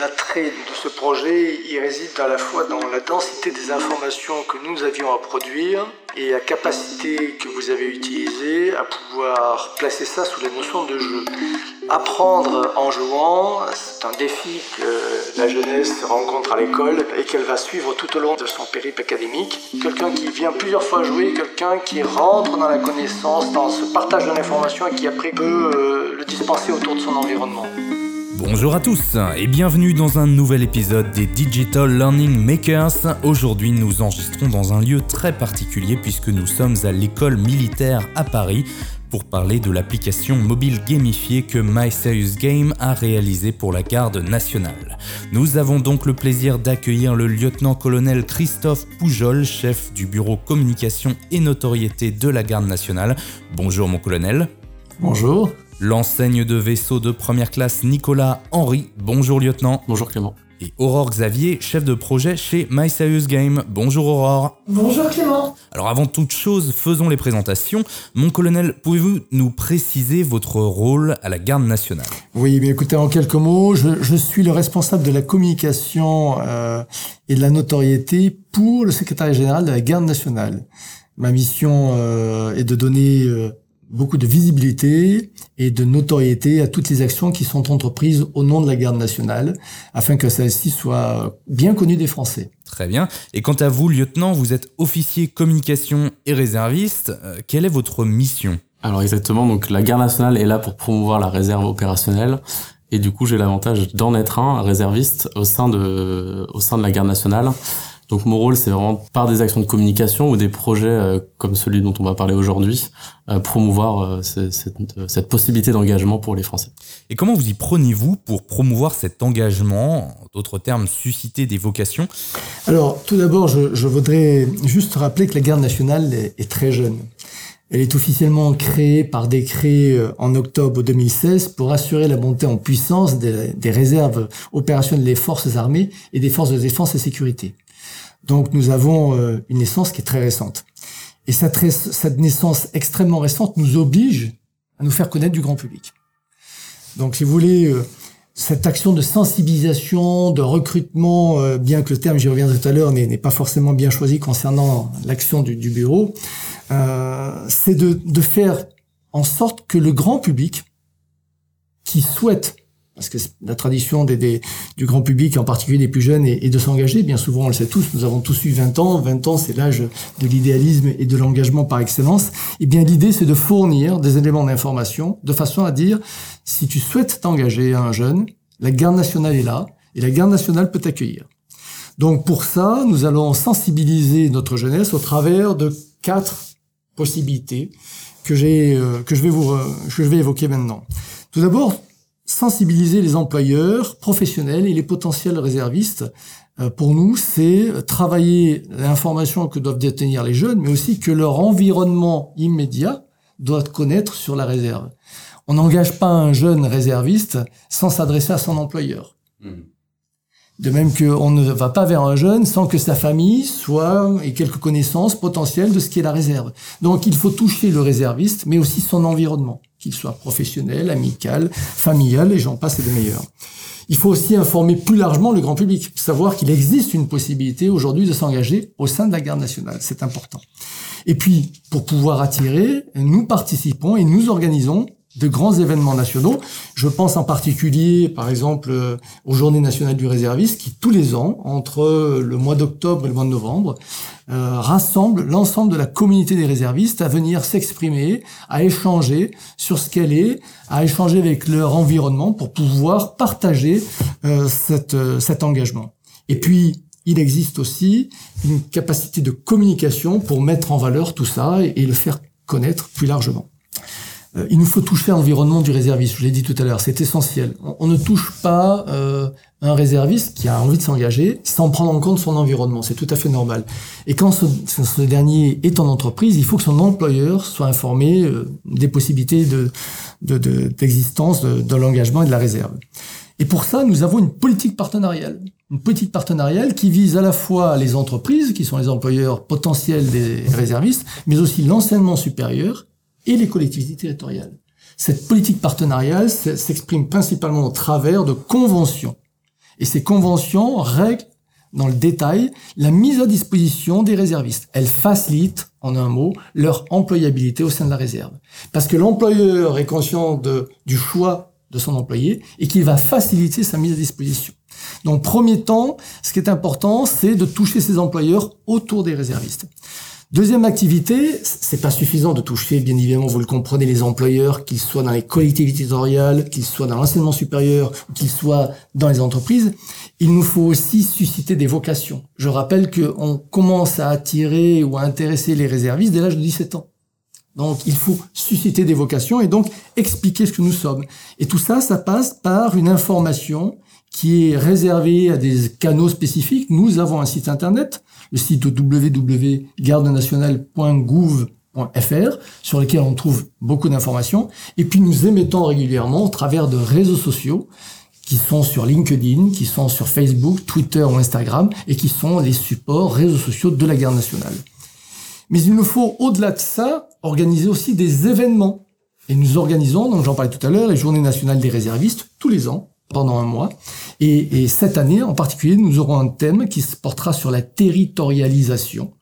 L'attrait de ce projet, il réside à la fois dans la densité des informations que nous avions à produire et la capacité que vous avez utilisée à pouvoir placer ça sous la notion de jeu. Apprendre en jouant, c'est un défi que la jeunesse rencontre à l'école et qu'elle va suivre tout au long de son périple académique. Quelqu'un qui vient plusieurs fois jouer, quelqu'un qui rentre dans la connaissance, dans ce partage de l'information et qui après peut euh, le dispenser autour de son environnement. Bonjour à tous et bienvenue dans un nouvel épisode des Digital Learning Makers. Aujourd'hui nous enregistrons dans un lieu très particulier puisque nous sommes à l'école militaire à Paris pour parler de l'application mobile gamifiée que My Serious Game a réalisée pour la garde nationale. Nous avons donc le plaisir d'accueillir le lieutenant-colonel Christophe Poujol, chef du bureau communication et notoriété de la garde nationale. Bonjour mon colonel. Bonjour. L'enseigne de vaisseau de première classe Nicolas Henry. Bonjour lieutenant. Bonjour Clément. Et Aurore Xavier, chef de projet chez My Serious Game. Bonjour Aurore. Bonjour Clément. Alors avant toute chose, faisons les présentations. Mon colonel, pouvez-vous nous préciser votre rôle à la garde nationale? Oui, mais écoutez, en quelques mots, je, suis le responsable de la communication euh, et de la notoriété pour le secrétaire général de la garde nationale. Ma mission euh, est de donner... Euh, beaucoup de visibilité et de notoriété à toutes les actions qui sont entreprises au nom de la garde nationale, afin que celle-ci soit bien connue des Français. Très bien. Et quant à vous, lieutenant, vous êtes officier communication et réserviste. Euh, quelle est votre mission? Alors exactement, donc la garde nationale est là pour promouvoir la réserve opérationnelle. Et du coup, j'ai l'avantage d'en être un, réserviste, au sein de, au sein de la garde nationale. Donc mon rôle, c'est vraiment par des actions de communication ou des projets euh, comme celui dont on va parler aujourd'hui, euh, promouvoir euh, cette, possibilité d'engagement pour les Français. Et comment vous y prenez-vous pour promouvoir cet engagement, en d'autres termes, susciter des vocations? Alors tout d'abord, je, voudrais juste rappeler que la garde nationale est, très jeune. Elle est officiellement créée par décret en octobre 2016 pour assurer la montée en puissance des, des réserves opérationnelles des forces armées et des forces de défense et sécurité. Donc nous avons euh, une naissance qui est très récente. Et cette, naissance extrêmement récente nous oblige à nous faire connaître du grand public. Donc si vous voulez, euh, cette action de sensibilisation, de recrutement, euh, bien que le terme, j'y reviendrai tout à l'heure, n'est pas forcément bien choisi concernant l'action du, du, bureau, c'est de, de faire en sorte que le grand public qui souhaite parce que la tradition des, du grand public, en particulier des plus jeunes, est, de s'engager. Bien souvent, on le sait tous, nous avons tous eu 20 ans. 20 ans, c'est l'âge de l'idéalisme et de l'engagement par excellence. Et eh bien, l'idée, c'est de fournir des éléments d'information de façon à dire, si tu souhaites t'engager à un jeune, la garde nationale est là, et la garde nationale peut t'accueillir. Donc, pour ça, nous allons sensibiliser notre jeunesse au travers de quatre possibilités que j'ai, euh, que je vais vous, que je vais évoquer maintenant. Tout d'abord, sensibiliser les employeurs professionnels et les potentiels réservistes. Euh, pour nous, c'est travailler l'information que doivent détenir les jeunes, mais aussi que leur environnement immédiat doit connaître sur la réserve. On n'engage pas un jeune réserviste sans s'adresser à son employeur. Mmh. De même qu'on ne va pas vers un jeune sans que sa famille soit et quelques connaissances potentielles de ce qu'est la réserve. Donc il faut toucher le réserviste, mais aussi son environnement, qu'il soit professionnel, amical, familial, et j'en passe et meilleurs. Il faut aussi informer plus largement le grand public, savoir qu'il existe une possibilité aujourd'hui de s'engager au sein de la garde nationale. C'est important. Et puis, pour pouvoir attirer, nous participons et nous organisons de grands événements nationaux. Je pense en particulier, par exemple, euh, aux Journées nationales du réserviste, qui tous les ans, entre le mois d'octobre et le mois de novembre, euh, rassemble l'ensemble de la communauté des réservistes à venir s'exprimer, à échanger sur ce qu'elle est, à échanger avec leur environnement pour pouvoir partager euh, cette, cet engagement. Et puis, il existe aussi une capacité de communication pour mettre en valeur tout ça et le faire connaître plus largement. Euh, il nous faut toucher l'environnement du réserviste, je l'ai dit tout à l'heure, c'est essentiel. On, ne touche pas euh, un réserviste qui a envie de s'engager sans prendre en compte son environnement, c'est tout à fait normal. Et quand ce, dernier est en entreprise, il faut que son employeur soit informé euh, des possibilités d'existence de, de, de l'engagement et de la réserve. Et pour ça, nous avons une politique partenariale. Une politique partenariale qui vise à la fois les entreprises, qui sont les employeurs potentiels des réservistes, mais aussi l'enseignement supérieur et les collectivités territoriales. Cette politique partenariale s'exprime principalement au travers de conventions. Et ces conventions règlent dans le détail la mise à disposition des réservistes. Elles facilitent, en un mot, leur employabilité au sein de la réserve. Parce que l'employeur est conscient du choix de son employé et qu'il va faciliter sa mise à disposition. Donc, premier temps, ce qui est important, c'est de toucher ses employeurs autour des réservistes. Deuxième activité, c'est pas suffisant de toucher, bien évidemment, vous le comprenez, les employeurs, qu'ils soient dans les collectivités territoriales, qu'ils soient dans l'enseignement supérieur, qu'ils soient dans les entreprises. Il nous faut aussi susciter des vocations. Je rappelle qu'on commence à attirer ou à intéresser les réservistes dès l'âge de 17 ans. Donc, il faut susciter des vocations et donc expliquer ce que nous sommes. Et tout ça, ça passe par une information qui est réservée à des canaux spécifiques. Nous avons un site internet, le site www.gardenationale.gouv.fr, sur lequel on trouve beaucoup d'informations. Et puis nous émettons régulièrement au travers de réseaux sociaux qui sont sur LinkedIn, qui sont sur Facebook, Twitter ou Instagram, et qui sont les supports réseaux sociaux de la garde nationale. Mais il nous faut, au-delà de ça, organiser aussi des événements. Et nous organisons, donc j'en parlais tout à l'heure, les journées nationales des réservistes, tous les ans, pendant un mois. Et, et, cette année, en particulier, nous aurons un thème qui se portera sur la territorialisation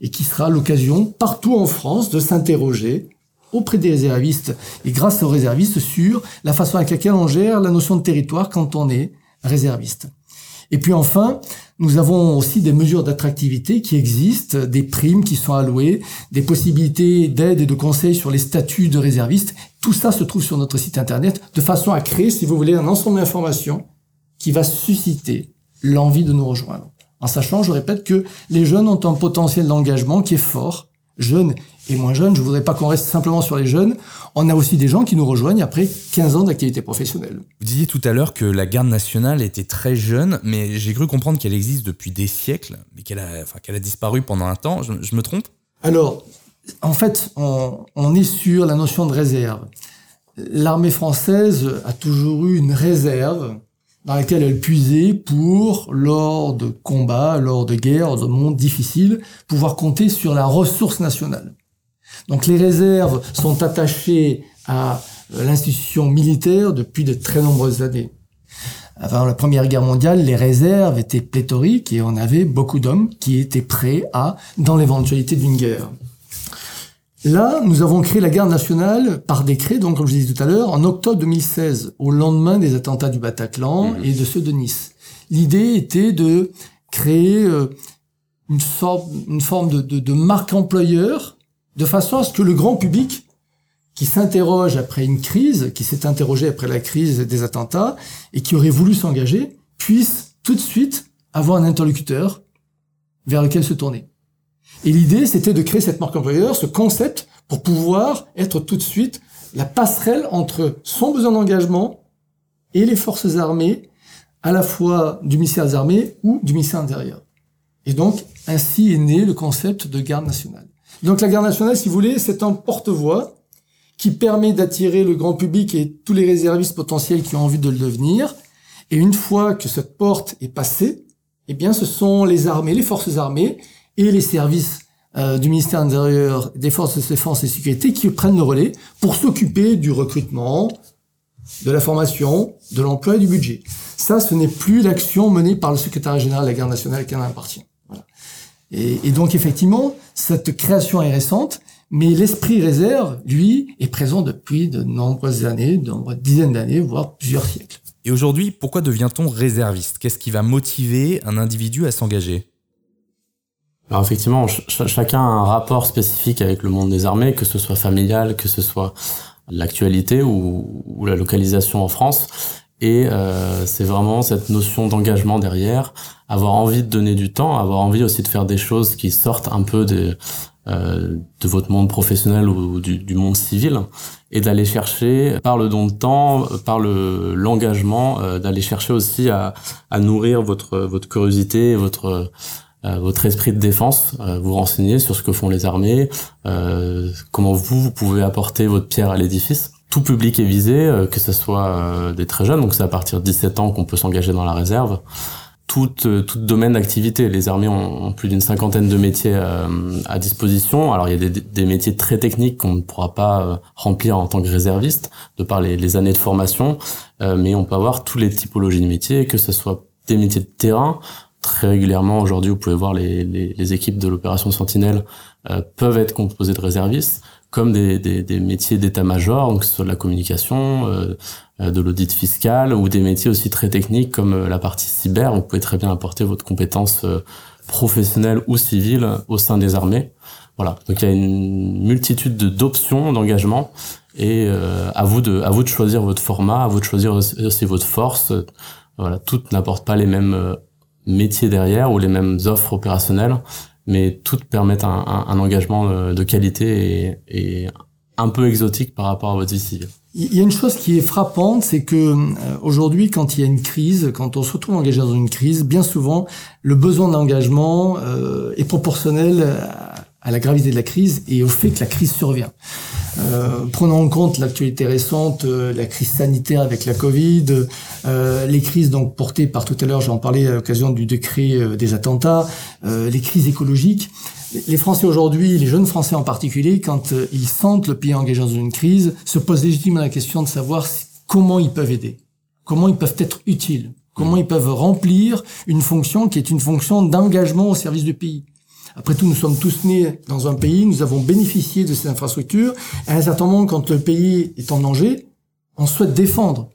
et qui sera l'occasion, partout en France, de s'interroger auprès des réservistes et grâce aux réservistes sur la façon avec laquelle on gère la notion de territoire quand on est réserviste. Et puis enfin, nous avons aussi des mesures d'attractivité qui existent, des primes qui sont allouées, des possibilités d'aide et de conseils sur les statuts de réservistes. Tout ça se trouve sur notre site internet de façon à créer, si vous voulez, un ensemble d'informations qui va susciter l'envie de nous rejoindre. En sachant, je répète, que les jeunes ont un potentiel d'engagement qui est fort, jeunes et moins jeunes. Je voudrais pas qu'on reste simplement sur les jeunes. On a aussi des gens qui nous rejoignent après 15 ans d'activité professionnelle. Vous disiez tout à l'heure que la garde nationale était très jeune, mais j'ai cru comprendre qu'elle existe depuis des siècles, mais qu'elle a, enfin, qu'elle a disparu pendant un temps. Je, je me trompe? Alors, en fait, on, on est sur la notion de réserve. L'armée française a toujours eu une réserve dans laquelle elle puisait pour, lors de combats, lors de guerres, de mondes difficiles, pouvoir compter sur la ressource nationale. Donc les réserves sont attachées à l'institution militaire depuis de très nombreuses années. Avant la Première Guerre mondiale, les réserves étaient pléthoriques et on avait beaucoup d'hommes qui étaient prêts à, dans l'éventualité d'une guerre. Là, nous avons créé la garde nationale par décret, donc comme je disais tout à l'heure, en octobre 2016, au lendemain des attentats du Bataclan mmh. et de ceux de Nice. L'idée était de créer euh, une, sorte, une forme de, de, de marque employeur, de façon à ce que le grand public, qui s'interroge après une crise, qui s'est interrogé après la crise des attentats, et qui aurait voulu s'engager, puisse tout de suite avoir un interlocuteur vers lequel se tourner. Et l'idée, c'était de créer cette marque employeur, ce concept, pour pouvoir être tout de suite la passerelle entre son besoin d'engagement et les forces armées, à la fois du ministère des Armées ou du ministère intérieur. Et donc, ainsi est né le concept de garde nationale. Donc la garde nationale, si vous voulez, c'est un porte-voix qui permet d'attirer le grand public et tous les réservistes potentiels qui ont envie de le devenir. Et une fois que cette porte est passée, eh bien, ce sont les armées, les forces armées et les services euh, du ministère intérieur, des forces de défense et de sécurité qui prennent le relais pour s'occuper du recrutement, de la formation, de l'emploi et du budget. Ça, ce n'est plus l'action menée par le secrétaire général de la garde nationale qui en appartient. Et, et, donc, effectivement, cette création est récente, mais l'esprit réserve, lui, est présent depuis de nombreuses années, de nombreuses dizaines d'années, voire plusieurs siècles. Et aujourd'hui, pourquoi devient-on réserviste? Qu'est-ce qui va motiver un individu à s'engager? Alors effectivement, ch chacun a un rapport spécifique avec le monde des armées, que ce soit familial, que ce soit l'actualité ou, ou, la localisation en France. Et euh, c'est vraiment cette notion d'engagement derrière, avoir envie de donner du temps, avoir envie aussi de faire des choses qui sortent un peu de, euh, de votre monde professionnel ou du, du monde civil, et d'aller chercher, par le don de temps, par le l'engagement, euh, d'aller chercher aussi à, à nourrir votre votre curiosité, votre euh, votre esprit de défense, euh, vous renseigner sur ce que font les armées, euh, comment vous, vous pouvez apporter votre pierre à l'édifice. Tout public est visé, que ce soit des très jeunes, donc c'est à partir de 17 ans qu'on peut s'engager dans la réserve. Tout, tout domaine d'activité. Les armées ont, plus d'une cinquantaine de métiers à disposition. Alors il y a des, métiers très techniques qu'on ne pourra pas remplir en tant que réserviste, de par les, années de formation, mais on peut avoir tous les typologies de métiers, que ce soit des métiers de terrain. Très régulièrement, aujourd'hui, vous pouvez voir les équipes de l'opération Sentinelle peuvent être composées de réservistes, comme des, des, des métiers d'état-major, donc que ce soit de la communication, de l'audit fiscal, ou des métiers aussi très techniques comme la partie cyber. Vous pouvez très bien apporter votre compétence professionnelle ou civile au sein des armées. Voilà. Donc il y a une multitude d'options d'engagement et euh, à vous de à vous de choisir votre format, à vous de choisir aussi votre force. Voilà, toutes n'apportent pas les mêmes euh, métiers derrière ou les mêmes offres opérationnelles, mais toutes permettent un, engagement euh, de qualité et, un peu exotique par rapport à votre vie civile. Il y a une chose qui est frappante, c'est que aujourd'hui, quand il y a une crise, quand on se retrouve engagé dans une crise, bien souvent, le besoin d'engagement euh, est proportionnel à la gravité de la crise et au fait que la crise survient. Euh, prenons en compte l'actualité récente, euh, la crise sanitaire avec la Covid, euh, les crises donc portées par tout à l'heure, j'en parlais à l'occasion du décret euh, des attentats, euh, les crises écologiques. Les Français aujourd'hui, les jeunes Français en particulier, quand ils sentent le pays engagé dans une crise, se posent légitimement la question de savoir comment ils peuvent aider, comment ils peuvent être utiles, comment ils peuvent remplir une fonction qui est une fonction d'engagement au service du pays. Après tout, nous sommes tous nés dans un pays, nous avons bénéficié de ces infrastructures. À un certain moment, quand le pays est en danger, on souhaite défendre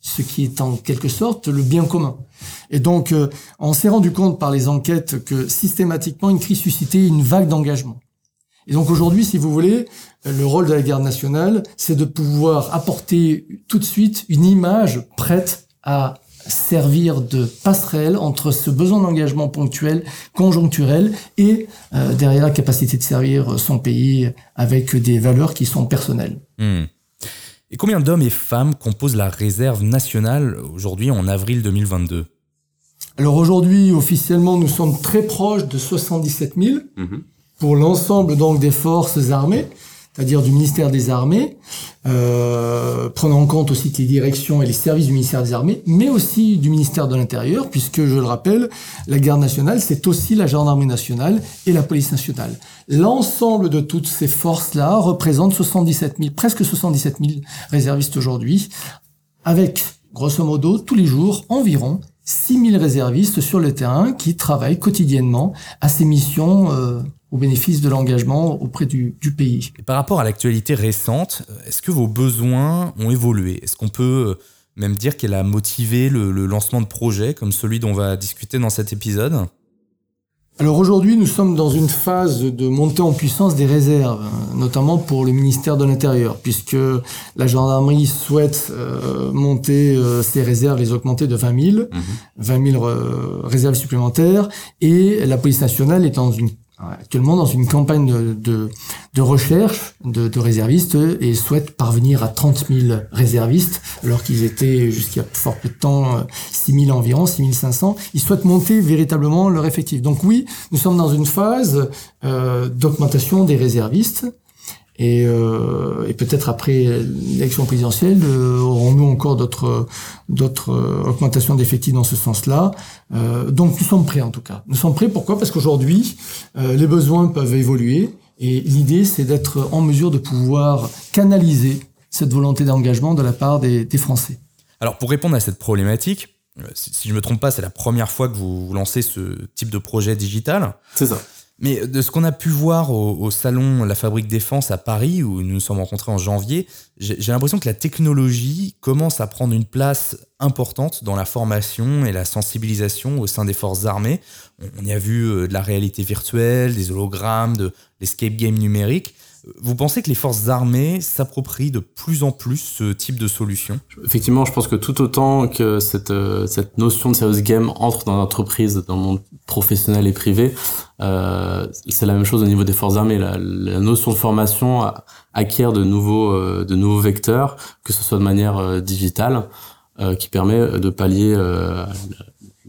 ce qui est en quelque sorte le bien commun. Et donc, euh, on s'est rendu compte par les enquêtes que systématiquement, une crise suscitait une vague d'engagement. Et donc aujourd'hui, si vous voulez, le rôle de la garde nationale, c'est de pouvoir apporter tout de suite une image prête à servir de passerelle entre ce besoin d'engagement ponctuel, conjoncturel, et euh, derrière la capacité de servir son pays avec des valeurs qui sont personnelles. Hmm. Et combien d'hommes et femmes composent la réserve nationale aujourd'hui en avril 2022 Alors aujourd'hui, officiellement, nous sommes très proches de 77 000 mmh. pour l'ensemble donc des forces armées c'est-à-dire du ministère des Armées, euh, prenant en compte aussi les directions et les services du ministère des Armées, mais aussi du ministère de l'Intérieur, puisque, je le rappelle, la garde nationale, c'est aussi la gendarmerie nationale et la police nationale. L'ensemble de toutes ces forces-là représente 77 000, presque 77 000 réservistes aujourd'hui, avec, grosso modo, tous les jours, environ 6 000 réservistes sur le terrain qui travaillent quotidiennement à ces missions euh, au bénéfice de l'engagement auprès du, du, pays. Et par rapport à l'actualité récente, est-ce que vos besoins ont évolué? Est-ce qu'on peut euh, même dire qu'elle a motivé le, le, lancement de projets comme celui dont on va discuter dans cet épisode? Alors aujourd'hui, nous sommes dans une phase de montée en puissance des réserves, notamment pour le ministère de l'Intérieur, puisque la gendarmerie souhaite euh, monter euh, ses réserves, les augmenter de 20 000, mmh. 20 000 euh, réserves supplémentaires, et la police nationale est dans une actuellement dans une campagne de, recherche de, réservistes et souhaitent parvenir à 30 000 réservistes, alors qu'ils étaient jusqu'à fort peu de temps 6 euh, 000 environ, 6 500. Ils souhaitent monter véritablement leur effectif. Donc oui, nous sommes dans une phase euh, d'augmentation des réservistes et, euh, et peut-être après l'élection présidentielle, euh, aurons-nous encore d'autres d'autres euh, augmentations d'effectifs dans ce sens-là? Euh, donc nous sommes prêts en tout cas. Nous sommes prêts. Pourquoi? Parce qu'aujourd'hui, euh, les besoins peuvent évoluer et l'idée c'est d'être en mesure de pouvoir canaliser cette volonté d'engagement de la part des, des, Français. Alors pour répondre à cette problématique, si, si je me trompe pas, c'est la première fois que vous, vous lancez ce type de projet digital. C'est ça. Mais de ce qu'on a pu voir au, salon La Fabrique Défense à Paris, où nous nous sommes rencontrés en janvier, j'ai l'impression que la technologie commence à prendre une place importante dans la formation et la sensibilisation au sein des forces armées. On, y a vu euh, de la réalité virtuelle, des hologrammes, de l'escape game numérique. Vous pensez que les forces armées s'approprient de plus en plus ce type de solution? Effectivement, je pense que tout autant que cette, euh, cette notion de serious game entre dans l'entreprise, dans le monde professionnel et privé, euh, c'est la même chose au niveau des forces armées. La, la notion de formation acquiert de nouveaux, euh, de nouveaux vecteurs, que ce soit de manière euh, digitale, euh, qui permet de pallier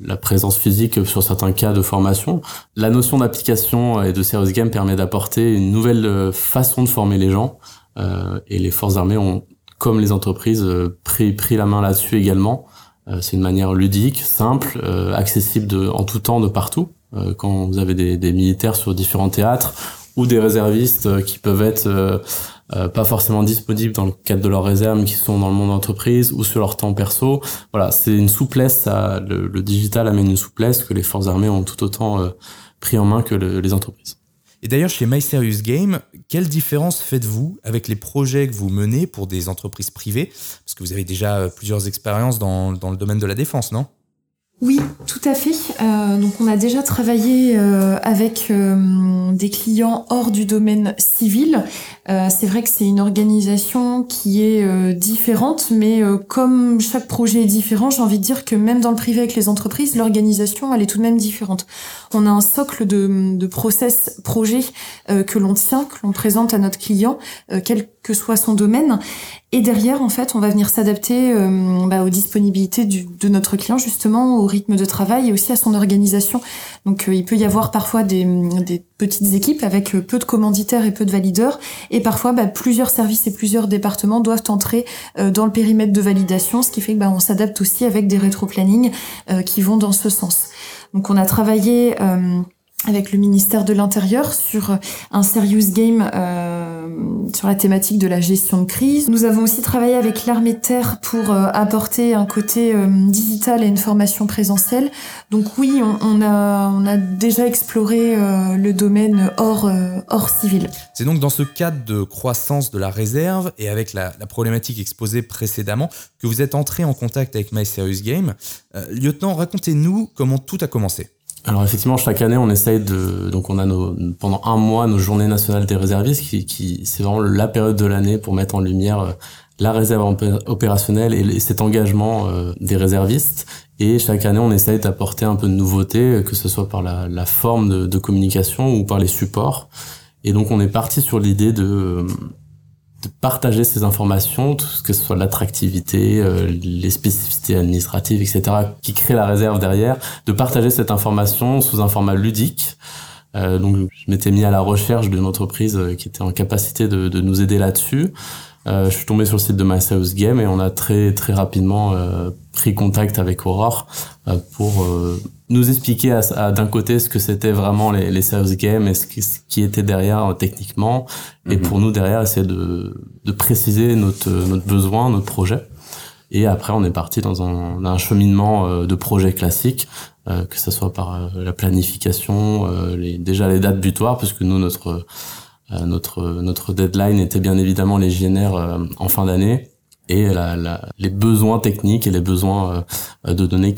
la présence physique sur certains cas de formation. La notion d'application et de serious game permet d'apporter une nouvelle euh, façon de former les gens. Euh, et les forces armées ont, comme les entreprises, euh, pris, pris la main là-dessus également. Euh, c'est une manière ludique, simple, euh, accessible de, en tout temps, de partout. Euh, quand vous avez des, des, militaires sur différents théâtres ou des réservistes qui peuvent être pas forcément disponibles dans le cadre de leur réserve, mais qui sont dans le monde d'entreprise ou sur leur temps perso. Voilà, c'est une souplesse. Ça, le, digital amène une souplesse que les forces armées ont tout autant pris en main que les entreprises. Et d'ailleurs, chez My Serious Game, quelle différence faites-vous avec les projets que vous menez pour des entreprises privées? Parce que vous avez déjà plusieurs expériences dans, dans le domaine de la défense, non? Oui, tout à fait. Euh, donc on a déjà travaillé euh, avec euh, des clients hors du domaine civil. C'est vrai que c'est une organisation qui est différente, mais comme chaque projet est différent, j'ai envie de dire que même dans le privé avec les entreprises, l'organisation elle est tout de même différente. On a un socle de, de process projet que l'on tient, que l'on présente à notre client, quel que soit son domaine. Et derrière, en fait, on va venir s'adapter euh, bah, aux disponibilités du, de notre client, justement, au rythme de travail et aussi à son organisation. Donc, euh, il peut y avoir parfois des, des, petites équipes avec euh, peu de commanditaires et peu de valideurs, et parfois bah, plusieurs services et plusieurs départements doivent entrer dans le périmètre de validation, ce qui fait que bah, on s'adapte aussi avec des rétro-plannings qui vont dans ce sens. Donc, on a travaillé avec le ministère de l'Intérieur sur un serious game euh, sur la thématique de la gestion de crise. Nous avons aussi travaillé avec l'armée de terre pour euh, apporter un côté euh, digital et une formation présentielle. Donc oui, on, a, déjà exploré euh, le domaine hors, hors civil. C'est donc dans ce cadre de croissance de la réserve et avec la, la problématique exposée précédemment que vous êtes entré en contact avec My Serious Game. lieutenant, racontez-nous comment tout a commencé. Alors effectivement, chaque année, on essaye de donc on a nos, pendant un mois nos journées nationales des réservistes qui, qui c'est vraiment la période de l'année pour mettre en lumière euh, la réserve opérationnelle et cet engagement euh, des réservistes. Et chaque année, on essaye d'apporter un peu de nouveauté, euh, que ce soit par la, la forme de, de, communication ou par les supports. Et donc, on est parti sur l'idée de de partager ces informations, tout ce que ce soit l'attractivité, euh, les spécificités administratives, etc., qui créent la réserve derrière, de partager cette information sous un format ludique. Euh, donc, je m'étais mis à la recherche d'une entreprise euh, qui était en capacité de, nous aider là-dessus. Je suis tombé sur le site de My Game et on a très très rapidement pris contact avec Aurore pour nous expliquer à, d'un côté ce que c'était vraiment les, les Games et ce qui, ce qui était derrière techniquement et mhm. pour nous derrière essayer de, de préciser notre notre besoin, notre projet. Et après, on est parti dans un, un cheminement de projet classique, que ce soit par la planification, les, déjà les dates butoirs, puisque nous, notre euh, notre, notre deadline était bien évidemment les GNR euh, en fin d'année et la, la, les besoins techniques et les besoins euh, de données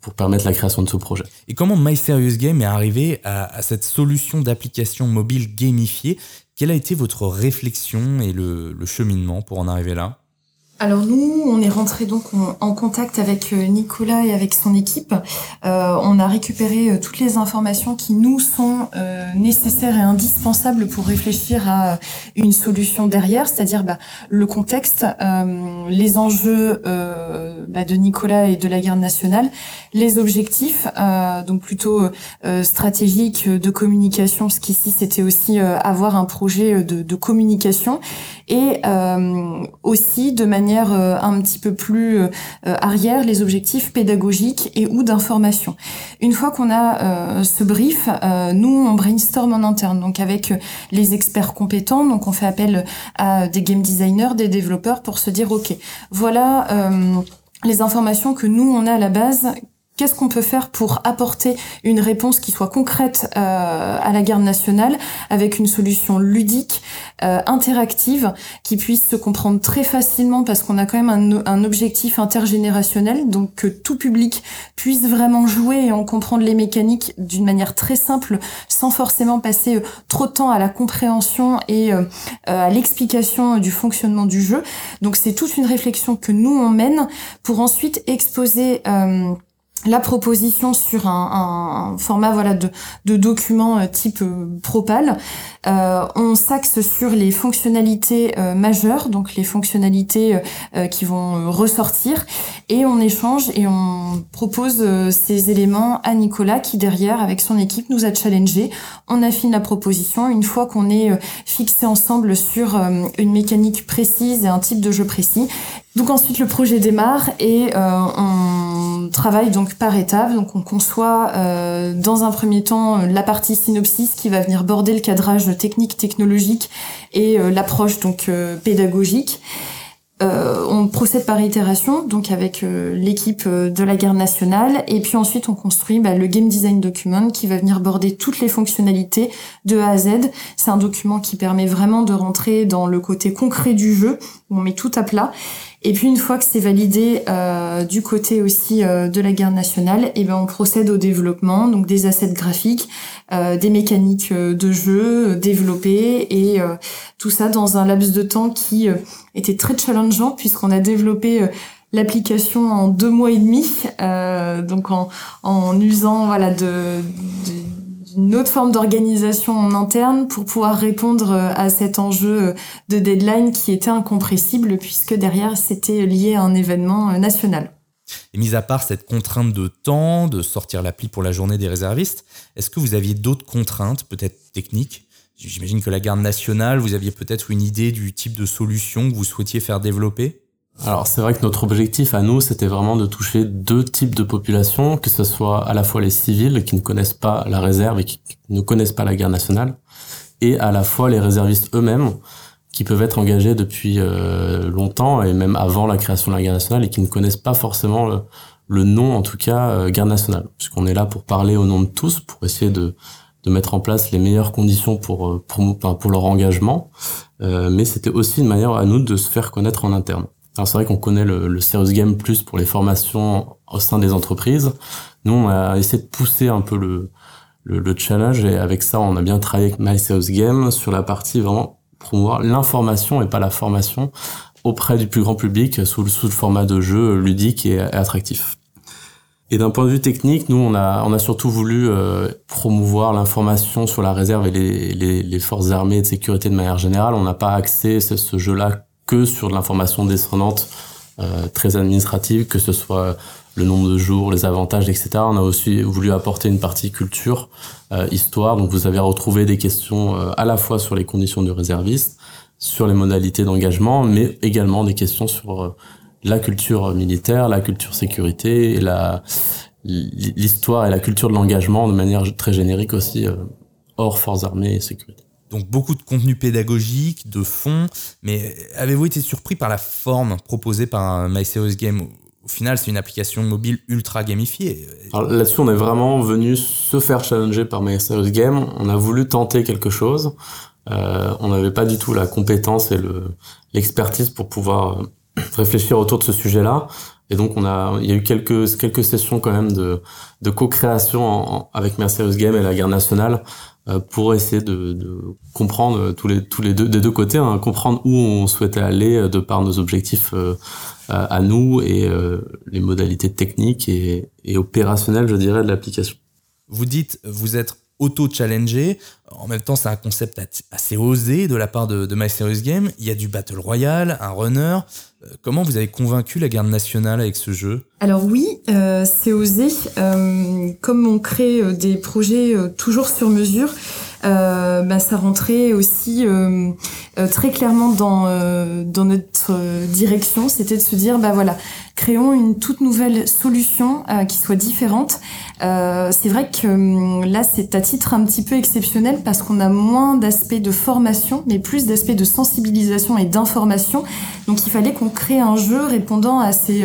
pour permettre la création de ce projet. Et comment My Serious Game est arrivé à, cette solution d'application mobile gamifiée? Quelle a été votre réflexion et le cheminement pour en arriver là? Alors nous, on est rentré donc en, contact avec euh, Nicolas et avec son équipe. Euh, on a récupéré euh, toutes les informations qui nous sont nécessaires et indispensables pour réfléchir à une solution derrière, c'est-à-dire bah, le contexte, les enjeux bah, de Nicolas et de la garde nationale, les objectifs, donc plutôt stratégiques de communication, ce qu'ici c'était aussi avoir un projet de, de communication et aussi de manière euh, un petit peu plus euh, arrière les objectifs pédagogiques et ou d'information. Une fois qu'on a euh, ce brief, nous on brainstorm en interne, donc avec les experts compétents, donc on fait appel à des game designers, des développeurs pour se dire ok, voilà les informations que nous on a à la base Qu'est-ce qu'on peut faire pour apporter une réponse qui soit concrète euh, à la garde nationale avec une solution ludique, euh, interactive, qui puisse se comprendre très facilement parce qu'on a quand même un, objectif intergénérationnel, donc que tout public puisse vraiment jouer et en comprendre les mécaniques d'une manière très simple, sans forcément passer euh, trop de temps à la compréhension et à l'explication du fonctionnement du jeu. Donc c'est toute une réflexion que nous on mène pour ensuite exposer la proposition sur un, format voilà de, de document euh, type euh, Propal. Euh, on s'axe sur les fonctionnalités majeures, donc les fonctionnalités qui vont ressortir, et on échange et on propose ces éléments à Nicolas qui derrière, avec son équipe, nous a challengé. On affine la proposition une fois qu'on est fixé ensemble sur une mécanique précise et un type de jeu précis. Donc ensuite le projet démarre et on on travaille donc par étapes. Donc on conçoit dans un premier temps la partie synopsis qui va venir border le cadrage technique, technologique et l'approche donc pédagogique. Euh, on procède par itération, donc avec euh, l'équipe euh, de la garde nationale, et puis ensuite on construit bah, le game design document qui va venir border toutes les fonctionnalités de A à Z. C'est un document qui permet vraiment de rentrer dans le côté concret du jeu, où on met tout à plat. Et puis une fois que c'est validé euh, du côté aussi euh, de la garde nationale, et eh ben on procède au développement, donc des assets graphiques, euh, des mécaniques de jeu développées et tout ça dans un laps de temps qui était très challengeant puisqu'on a développé l'application en deux mois et demi, donc en, en usant voilà de, de une autre forme d'organisation en interne pour pouvoir répondre euh, à cet enjeu euh, de deadline qui était incompressible puisque derrière c'était lié à un événement euh, national. Et mis à part cette contrainte de temps, de sortir l'appli pour la journée des réservistes, est-ce que vous aviez d'autres contraintes, peut-être techniques? J'imagine que la garde nationale, vous aviez peut-être une idée du type de solution que vous souhaitiez faire développer? Alors c'est vrai que notre objectif à nous, c'était vraiment de toucher deux types de populations, que ce soit à la fois les civils qui ne connaissent pas la réserve et qui ne connaissent pas la guerre nationale, et à la fois les réservistes eux-mêmes qui peuvent être engagés depuis euh, longtemps et même avant la création de la guerre nationale et qui ne connaissent pas forcément le, nom, en tout cas, euh, guerre nationale. Puisqu'on est là pour parler au nom de tous, pour essayer de, de mettre en place les meilleures conditions pour, euh, pour, pour leur engagement. mais c'était aussi une manière à nous de se faire connaître en interne. Alors c'est vrai qu'on connaît le, le Serious Game plus pour les formations au sein des entreprises. Nous, on a essayé de pousser un peu le, le, le challenge et avec ça, on a bien travaillé avec My Serious Game sur la partie vraiment promouvoir l'information et pas la formation auprès du plus grand public sous, sous le format de jeu ludique et, attractif. Et d'un point de vue technique, nous, on a, on a surtout voulu euh, promouvoir l'information sur la réserve et les, les, les, forces armées et de sécurité de manière générale. On n'a pas accès ce, ce jeu-là que sur de l'information descendante euh, très administrative, que ce soit le nombre de jours, les avantages, etc. On a aussi voulu apporter une partie culture, euh, histoire. Donc vous avez retrouvé des questions euh, à la fois sur les conditions du réserviste, sur les modalités d'engagement, mais également des questions sur euh, la culture militaire, la culture sécurité la l'histoire et la culture de l'engagement de manière très générique aussi hors forces armées et sécurité. Donc beaucoup de contenu pédagogique, de fond, mais avez-vous été surpris par la forme proposée par My Serious Game? Au final, c'est une application mobile ultra gamifiée. Là-dessus, on est vraiment venu se faire challenger par My Serious Game. On a voulu tenter quelque chose. Euh, on n'avait pas du tout la compétence et l'expertise pour pouvoir euh, réfléchir autour de ce sujet-là. Et donc il y a eu quelques sessions quand même de co-création avec Mercedes Game et la Guerre nationale pour essayer de, comprendre tous les tous les deux des deux côtés, hein, comprendre où on souhaitait aller euh, de par nos objectifs euh, à nous et les modalités techniques et, et opérationnelles, je dirais, de l'application. Vous dites, vous êtes auto-challengé. En même temps, c'est un concept assez osé de la part de, de My Game. Il y a du Battle Royale, un runner. Comment vous avez convaincu la garde nationale avec ce jeu? Alors oui, euh, c'est osé. Euh, comme on crée euh, des projets toujours sur mesure, bah, ça rentrait aussi très clairement dans dans notre direction. C'était de se dire bah voilà, créons une toute nouvelle solution qui soit différente. c'est vrai que hum, là c'est à titre un petit peu exceptionnel parce qu'on a moins d'aspects de formation, mais plus d'aspects de sensibilisation et d'information. Donc il fallait qu'on crée un jeu répondant à ces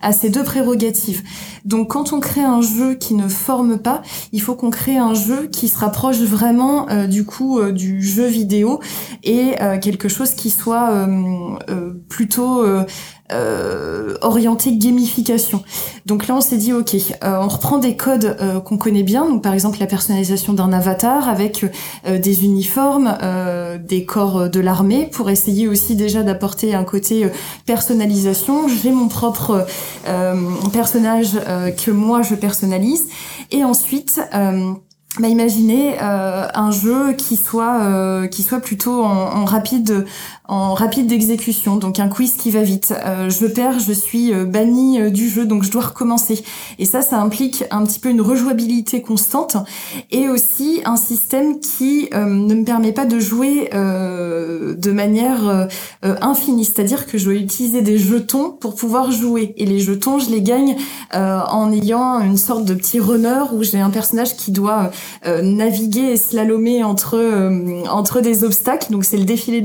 à ces deux prérogatives. Donc quand on crée un jeu qui ne forme pas, il faut qu'on crée un jeu qui se rapproche vraiment euh, du coup euh, du jeu vidéo et euh, quelque chose qui soit plutôt euh, orienté gamification. Donc là, on s'est dit, ok, euh, on reprend des codes euh, qu'on connaît bien, donc par exemple la personnalisation d'un avatar avec euh, des uniformes, des corps de l'armée, pour essayer aussi déjà d'apporter un côté personnalisation. J'ai mon propre personnage que moi je personnalise, et ensuite bah, imaginez euh, un jeu qui soit euh, qui soit plutôt en, rapide en rapide d'exécution, donc un quiz qui va vite. Euh, je perds, je suis euh, banni du jeu, donc je dois recommencer. Et ça, ça implique un petit peu une rejouabilité constante et aussi un système qui ne me permet pas de jouer de manière infinie. C'est-à-dire que je dois utiliser des jetons pour pouvoir jouer. Et les jetons, je les gagne en ayant une sorte de petit runner où j'ai un personnage qui doit naviguer et slalomer entre entre des obstacles. Donc c'est le défilé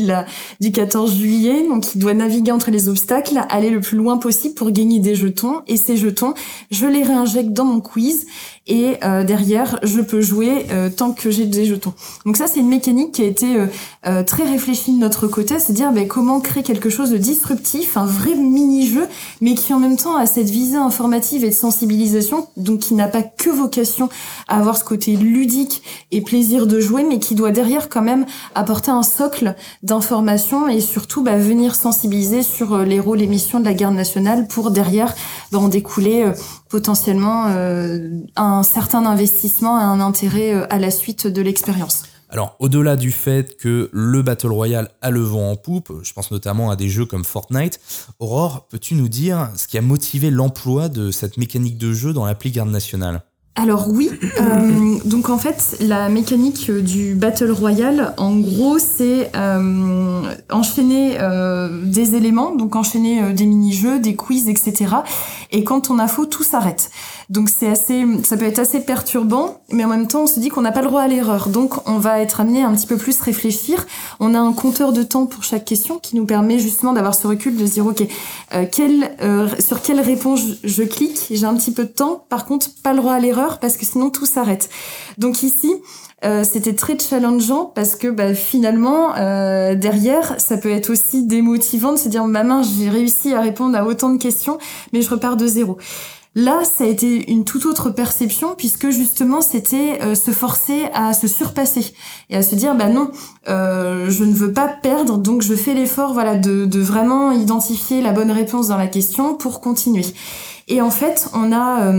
du 14 juillet, donc il doit naviguer entre les obstacles, aller le plus loin possible pour gagner des jetons. Et ces jetons, je les réinjecte dans mon quiz et euh, derrière je peux jouer euh, tant que j'ai des jetons. Donc ça c'est une mécanique qui a été euh, très réfléchie de notre côté, c'est dire ben, comment créer quelque chose de disruptif, un vrai mini-jeu, mais qui en même temps a cette visée informative et de sensibilisation, donc qui n'a pas que vocation à avoir ce côté ludique et plaisir de jouer, mais qui doit derrière quand même apporter un socle d'information et surtout bah, venir sensibiliser sur les rôles et missions de la garde nationale pour derrière bah, en découler potentiellement euh, un certain investissement et un intérêt euh, à la suite de l'expérience. Alors, au-delà du fait que le Battle Royale a le vent en poupe, je pense notamment à des jeux comme Fortnite, Aurore, peux-tu nous dire ce qui a motivé l'emploi de cette mécanique de jeu dans l'appli Garde nationale? Alors oui, euh, donc en fait la mécanique du Battle Royale, en gros c'est euh, enchaîner euh, des éléments, donc enchaîner euh, des mini-jeux, des quiz, etc. Et quand on a faux, tout s'arrête. Donc c'est assez, ça peut être assez perturbant, mais en même temps on se dit qu'on n'a pas le droit à l'erreur. Donc on va être amené à un petit peu plus réfléchir. On a un compteur de temps pour chaque question qui nous permet justement d'avoir ce recul de dire ok, euh, quelle, sur quelle réponse je, je clique, j'ai un petit peu de temps. Par contre pas le droit à l'erreur parce que sinon tout s'arrête. Donc ici, euh, c'était très challengeant parce que bah, finalement euh, derrière ça peut être aussi démotivant de se dire ma main j'ai réussi à répondre à autant de questions mais je repars de zéro. Là, ça a été une toute autre perception puisque justement c'était euh, se forcer à se surpasser et à se dire bah non, je ne veux pas perdre donc je fais l'effort voilà de, de, vraiment identifier la bonne réponse dans la question pour continuer. Et en fait, on a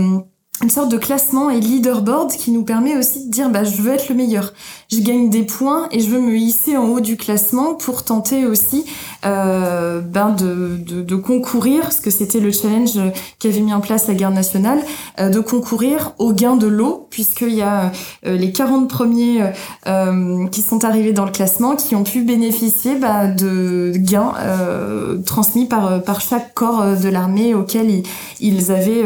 une sorte de classement et leaderboard qui nous permet aussi de dire bah je veux être le meilleur je gagne des points et je veux me hisser en haut du classement pour tenter aussi euh, ben de, de, de, concourir parce que c'était le challenge qu'avait mis en place la garde nationale euh, de concourir au gain de l'eau puisqu'il y a euh, les 40 premiers euh, qui sont arrivés dans le classement qui ont pu bénéficier bah, de gains transmis par par chaque corps de l'armée auquel ils, ils avaient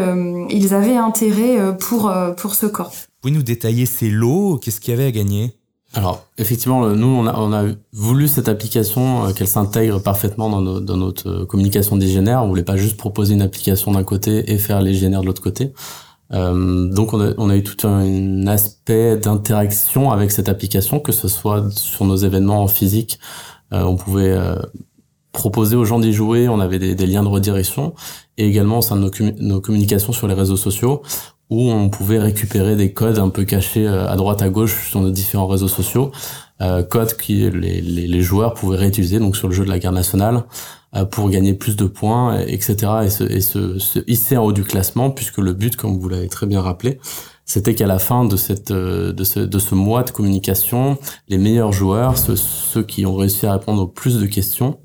ils avaient intérêt pour, pour ce corps. Pouvez nous détailler ces lots? Qu'est-ce qu'il y avait à gagner? Alors, effectivement, nous, on a, on a voulu cette application euh, qu'elle s'intègre parfaitement dans, dans, notre communication des génères. On voulait pas juste proposer une application d'un côté et faire les génères de l'autre côté. Euh, donc, on a, on a, eu tout un, aspect d'interaction avec cette application, que ce soit sur nos événements en physique. Euh, on pouvait proposer aux gens d'y jouer, on avait des, des, liens de redirection, et également au sein de nos, nos, communications sur les réseaux sociaux, où on pouvait récupérer des codes un peu cachés euh, à droite à gauche sur nos différents réseaux sociaux, euh, codes que les, les, les, joueurs pouvaient réutiliser donc sur le jeu de la guerre nationale euh, pour gagner plus de points, etc. et se, et se, se hisser en haut du classement, puisque le but, comme vous l'avez très bien rappelé, c'était qu'à la fin de cette euh, de ce, de ce mois de communication, les meilleurs joueurs, ceux, ceux qui ont réussi à répondre au plus de questions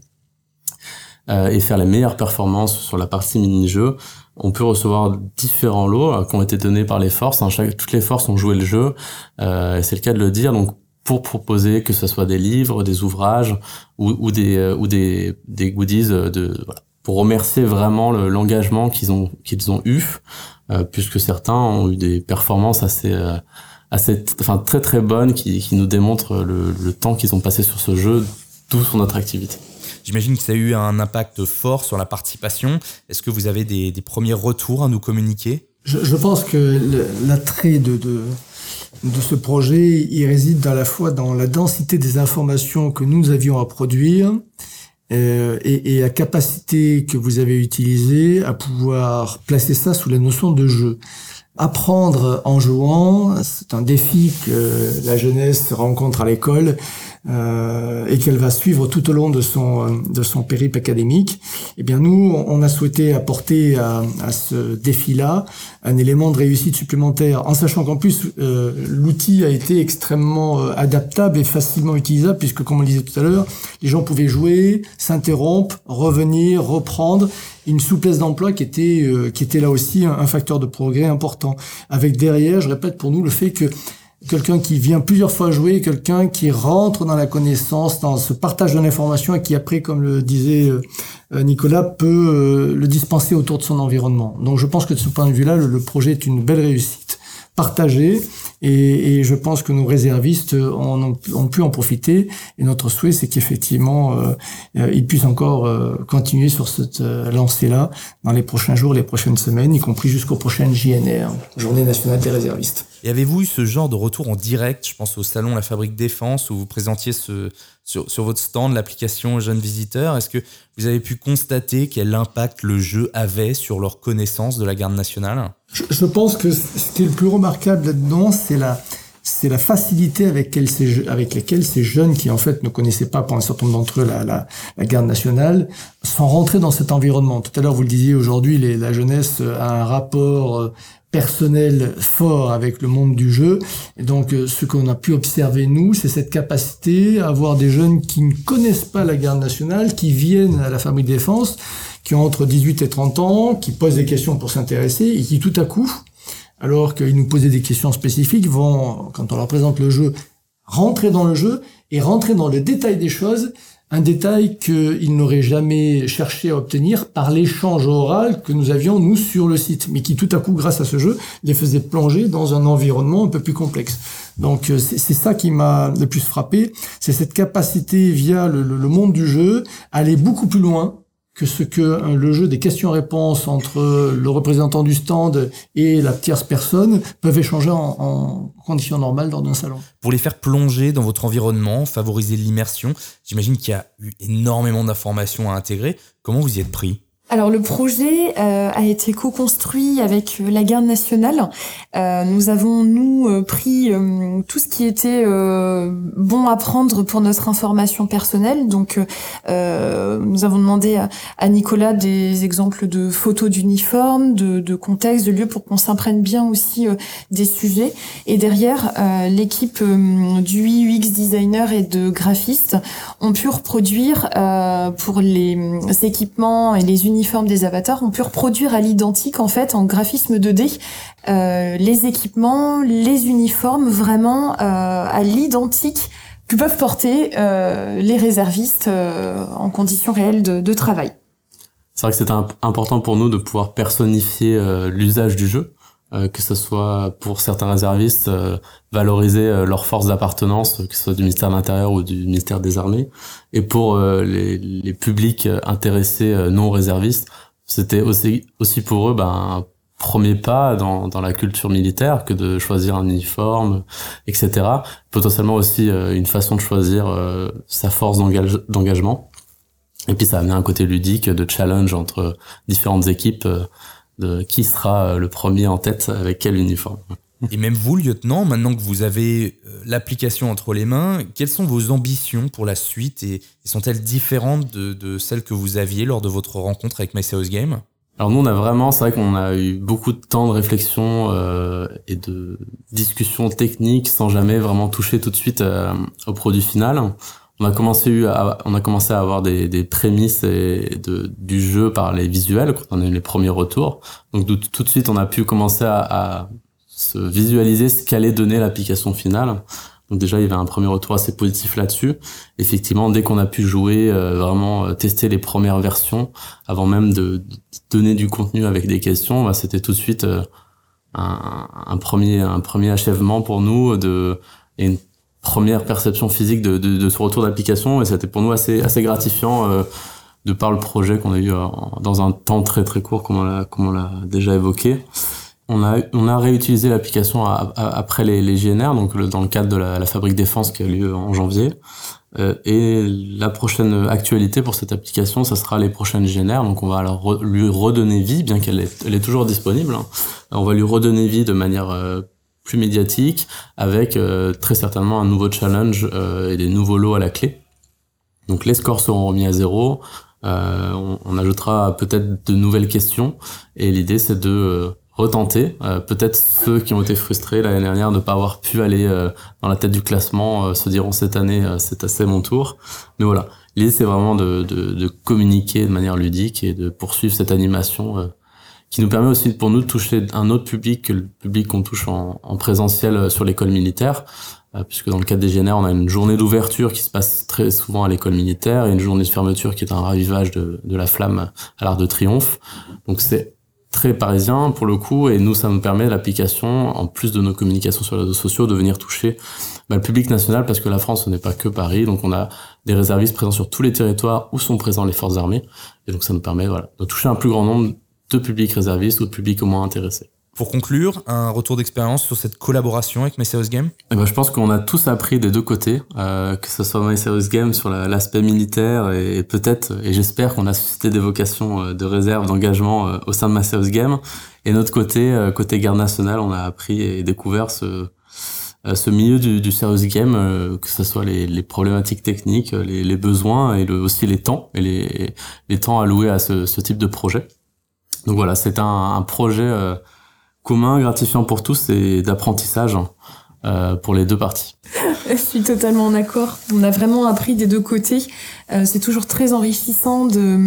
euh, et faire les meilleures performances sur la partie mini-jeu, on peut recevoir différents lots euh, qui ont été donnés par les forces. Hein, chaque, toutes les forces ont joué le jeu, euh, c'est le cas de le dire. Donc pour proposer que ce soit des livres, des ouvrages ou, ou des euh, ou des, des goodies de voilà, pour remercier vraiment l'engagement qu'ils ont qu'ils ont eu, euh, puisque certains ont eu des performances assez euh, assez enfin très très bonnes qui, qui nous démontrent le, le temps qu'ils ont passé sur ce jeu, d'où son attractivité. J'imagine que ça a eu un impact fort sur la participation. Est-ce que vous avez des, premiers retours à nous communiquer? Je, pense que l'attrait de, ce projet, il réside à la fois dans la densité des informations que nous avions à produire euh, et, et, la capacité que vous avez utilisée à pouvoir placer ça sous la notion de jeu. apprendre en jouant, c'est un défi que la jeunesse rencontre à l'école euh, et qu'elle va suivre tout au long de son de son périple académique. Eh bien nous, on a souhaité apporter à, à ce défi-là un élément de réussite supplémentaire, en sachant qu'en plus euh, l'outil a été extrêmement euh, adaptable et facilement utilisable, puisque comme on le disait tout à l'heure, les gens pouvaient jouer, s'interrompre, revenir, reprendre, une souplesse d'emploi qui était qui était là aussi un, un facteur de progrès important. Avec derrière, je répète pour nous le fait que quelqu'un qui vient plusieurs fois jouer, quelqu'un qui rentre dans la connaissance, dans ce partage de l'information et qui après, comme le disait euh, Nicolas, peut euh, le dispenser autour de son environnement. Donc je pense que de ce point de vue-là, le, projet est une belle réussite partagée et, je pense que nos réservistes ont, pu en profiter et notre souhait c'est qu'effectivement euh, ils puissent encore continuer sur cette lancée-là dans les prochains jours, les prochaines semaines, y compris jusqu'aux prochaines JNR, Journée nationale des réservistes. Et avez-vous eu ce genre de retour en direct Je pense au salon La Fabrique Défense où vous présentiez sur, votre stand l'application Jeunes Visiteurs? Est-ce que vous avez pu constater quel impact le jeu avait sur leur connaissance de la garde nationale? Je, pense que ce qui est le plus remarquable là-dedans, c'est la, facilité avec, lesquelles ces jeunes qui en fait ne connaissaient pas pour un certain nombre d'entre eux la, garde nationale sont rentrés dans cet environnement. Tout à l'heure vous le disiez, aujourd'hui la jeunesse a un rapport personnel fort avec le monde du jeu. Et donc, euh, ce qu'on a pu observer, nous, c'est cette capacité à avoir des jeunes qui ne connaissent pas la garde nationale, qui viennent à la famille défense, qui ont entre 18 et 30 ans, qui posent des questions pour s'intéresser et qui, tout à coup, alors qu'ils nous posaient des questions spécifiques, vont, quand on leur présente le jeu, rentrer dans le jeu et rentrer dans le détail des choses un détail qu'ils n'auraient jamais cherché à obtenir par l'échange oral que nous avions, nous, sur le site, mais qui tout à coup, grâce à ce jeu, les faisait plonger dans un environnement un peu plus complexe. Donc euh, c'est ça qui m'a le plus frappé, c'est cette capacité via le, le, monde du jeu à aller beaucoup plus loin que ce que euh, le jeu des questions-réponses entre le représentant du stand et la tierce personne peuvent échanger en, en conditions normales dans un salon. Pour les faire plonger dans votre environnement, favoriser l'immersion, j'imagine qu'il y a eu énormément d'informations à intégrer. Comment vous y êtes pris? Alors le projet euh, a été co-construit avec euh, la garde nationale. Euh, nous avons nous euh, pris euh, tout ce qui était bon à prendre pour notre information personnelle. Donc nous avons demandé à, à, Nicolas des exemples de photos d'uniformes, de, de contexte, de lieux pour qu'on s'imprègne bien aussi des sujets. Et derrière, l'équipe du UX designer et de graphiste ont pu reproduire pour les équipements et les uniformes uniformes des avatars ont pu reproduire à l'identique en fait en graphisme 2D euh, les équipements, les uniformes vraiment euh, à l'identique que peuvent porter euh, les réservistes en conditions réelles de, travail. C'est vrai que c'est important pour nous de pouvoir personnifier l'usage du jeu. Euh, que ce soit pour certains réservistes euh, valoriser euh, leur force d'appartenance, que ce soit du ministère de l'Intérieur ou du ministère des Armées, et pour les, les, publics intéressés non réservistes, c'était aussi aussi pour eux ben, un premier pas dans, dans la culture militaire que de choisir un uniforme, etc. Potentiellement aussi une façon de choisir sa force d'engagement. Et puis ça a un côté ludique de challenge entre différentes équipes de qui sera euh, le premier en tête avec quel uniforme. Et même vous, lieutenant, maintenant que vous avez euh, l'application entre les mains, quelles sont vos ambitions pour la suite et sont-elles différentes de, de, celles que vous aviez lors de votre rencontre avec My Game? Alors nous on a vraiment, c'est vrai qu'on a eu beaucoup de temps de réflexion euh, et de discussion technique sans jamais vraiment toucher tout de suite euh, au produit final on a commencé à, on a commencé à avoir des, des prémices et de, du jeu par les visuels quand on a eu les premiers retours. Donc tout, de suite, on a pu commencer à, à se visualiser ce qu'allait donner l'application finale. Donc déjà, il y avait un premier retour assez positif là-dessus. Effectivement, dès qu'on a pu jouer, euh, vraiment euh, tester les premières versions, avant même de, donner du contenu avec des questions, bah, c'était tout de suite euh, un, un, premier un premier achèvement pour nous de et une première perception physique de, de, de ce retour d'application et c'était pour nous assez assez gratifiant euh, de par le projet qu'on a eu euh, dans un temps très très court comme on l'a comme on l'a déjà évoqué On a, on a réutilisé l'application après les, les, GNR, donc dans le cadre de la, la, Fabrique Défense qui a lieu en janvier. Euh, et la prochaine actualité pour cette application, ça sera les prochaines GNR. Donc on va alors lui redonner vie, bien qu'elle est, elle est toujours disponible. Hein. On va lui redonner vie de manière euh, plus médiatique, avec euh, très certainement un nouveau challenge et des nouveaux lots à la clé. Donc les scores seront remis à zéro. On, on, ajoutera peut-être de nouvelles questions. Et l'idée, c'est de retenter. Euh, peut-être ceux qui ont été frustrés l'année dernière de ne pas avoir pu aller euh, dans la tête du classement euh, se diront cette année c'est assez mon tour. Mais voilà, l'idée c'est vraiment de, de, de, communiquer de manière ludique et de poursuivre cette animation qui nous permet aussi pour nous de toucher un autre public que le public qu'on touche en, en, présentiel sur l'école militaire. Puisque dans le cadre des GNR, on a une journée d'ouverture qui se passe très souvent à l'école militaire et une journée de fermeture qui est un ravivage de, la flamme à l'Arc de Triomphe. Donc c'est très parisien pour le coup et nous ça nous permet l'application en plus de nos communications sur les réseaux sociaux de venir toucher bah, le public national parce que la France ce n'est pas que Paris donc on a des réservistes présents sur tous les territoires où sont présents les forces armées et donc ça nous permet de toucher un plus grand nombre de publics réservistes ou de publics au moins intéressés. Pour conclure, un retour d'expérience sur cette collaboration avec My Game eh ben, Je pense qu'on a tous appris des deux côtés, euh, que ce soit My Game sur l'aspect militaire et, peut-être, et j'espère qu'on a suscité des vocations euh, de réserve, d'engagement euh, au sein de My Game. Et notre côté, euh, côté garde nationale, on a appris et découvert ce, ce milieu du, du serious game, que ce soit les, les problématiques techniques, les, les besoins et le, aussi les temps, et les, les temps alloués à ce, ce type de projet. Donc voilà, c'est un, un projet commun, gratifiant pour tous et d'apprentissage euh, pour les deux parties. Je suis totalement en accord. On a vraiment appris des deux côtés. Euh, c'est toujours très enrichissant de,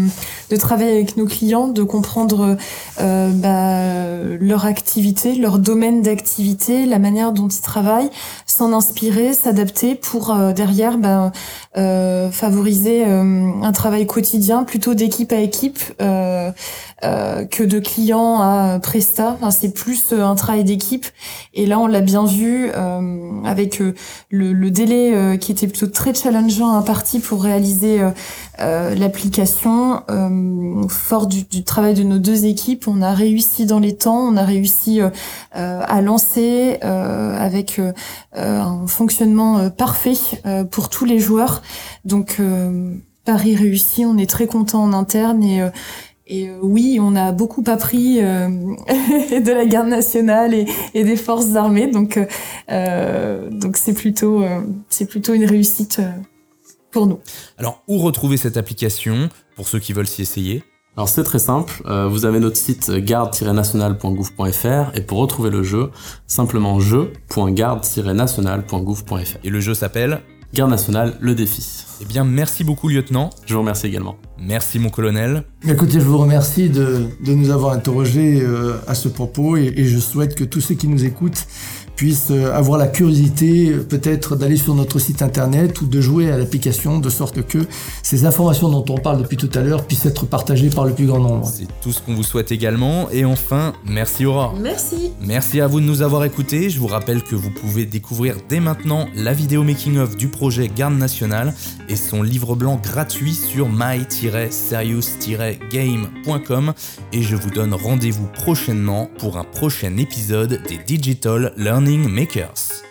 de travailler avec nos clients, de comprendre euh, bah, leur activité, leur domaine d'activité, la manière dont ils travaillent, s'en inspirer, s'adapter pour euh, derrière bah, euh, favoriser euh, un travail quotidien plutôt d'équipe à équipe que de client à presta. Enfin, c'est plus un travail d'équipe. Et là, on l'a bien vu avec le, le, délai qui était plutôt très challengeant imparti pour réaliser euh, l'application. Euh, fort du, du, travail de nos deux équipes, on a réussi dans les temps, on a réussi euh, à lancer avec un fonctionnement parfait pour tous les joueurs. Donc Paris réussi, on est très content en interne et et oui, on a beaucoup appris euh, de la garde nationale et, et des forces armées, donc euh, donc c'est plutôt c'est plutôt une réussite nous. Alors, où retrouver cette application pour ceux qui veulent s'y essayer? Alors c'est très simple, euh, vous avez notre site garde-national.gouv.fr et pour retrouver le jeu, simplement jeu.garde-national.gouv.fr. Et le jeu s'appelle Garde nationale, le défi. Eh bien merci beaucoup lieutenant. Je vous remercie également. Merci mon colonel. Écoutez, je vous remercie de, de nous avoir interrogés euh, à ce propos et, et je souhaite que tous ceux qui nous écoutent puissent euh, avoir la curiosité euh, peut-être d'aller sur notre site internet ou de jouer à l'application de sorte que ces informations dont on parle depuis tout à l'heure puissent être partagées par le plus grand nombre. C'est tout ce qu'on vous souhaite également. Et enfin, merci Aurore. Merci. Merci à vous de nous avoir écoutés. Je vous rappelle que vous pouvez découvrir dès maintenant la vidéo making-of du projet Garde Nationale et son livre blanc gratuit sur my-serious-game.com et je vous donne rendez-vous prochainement pour un prochain épisode des Digital Learning Makers.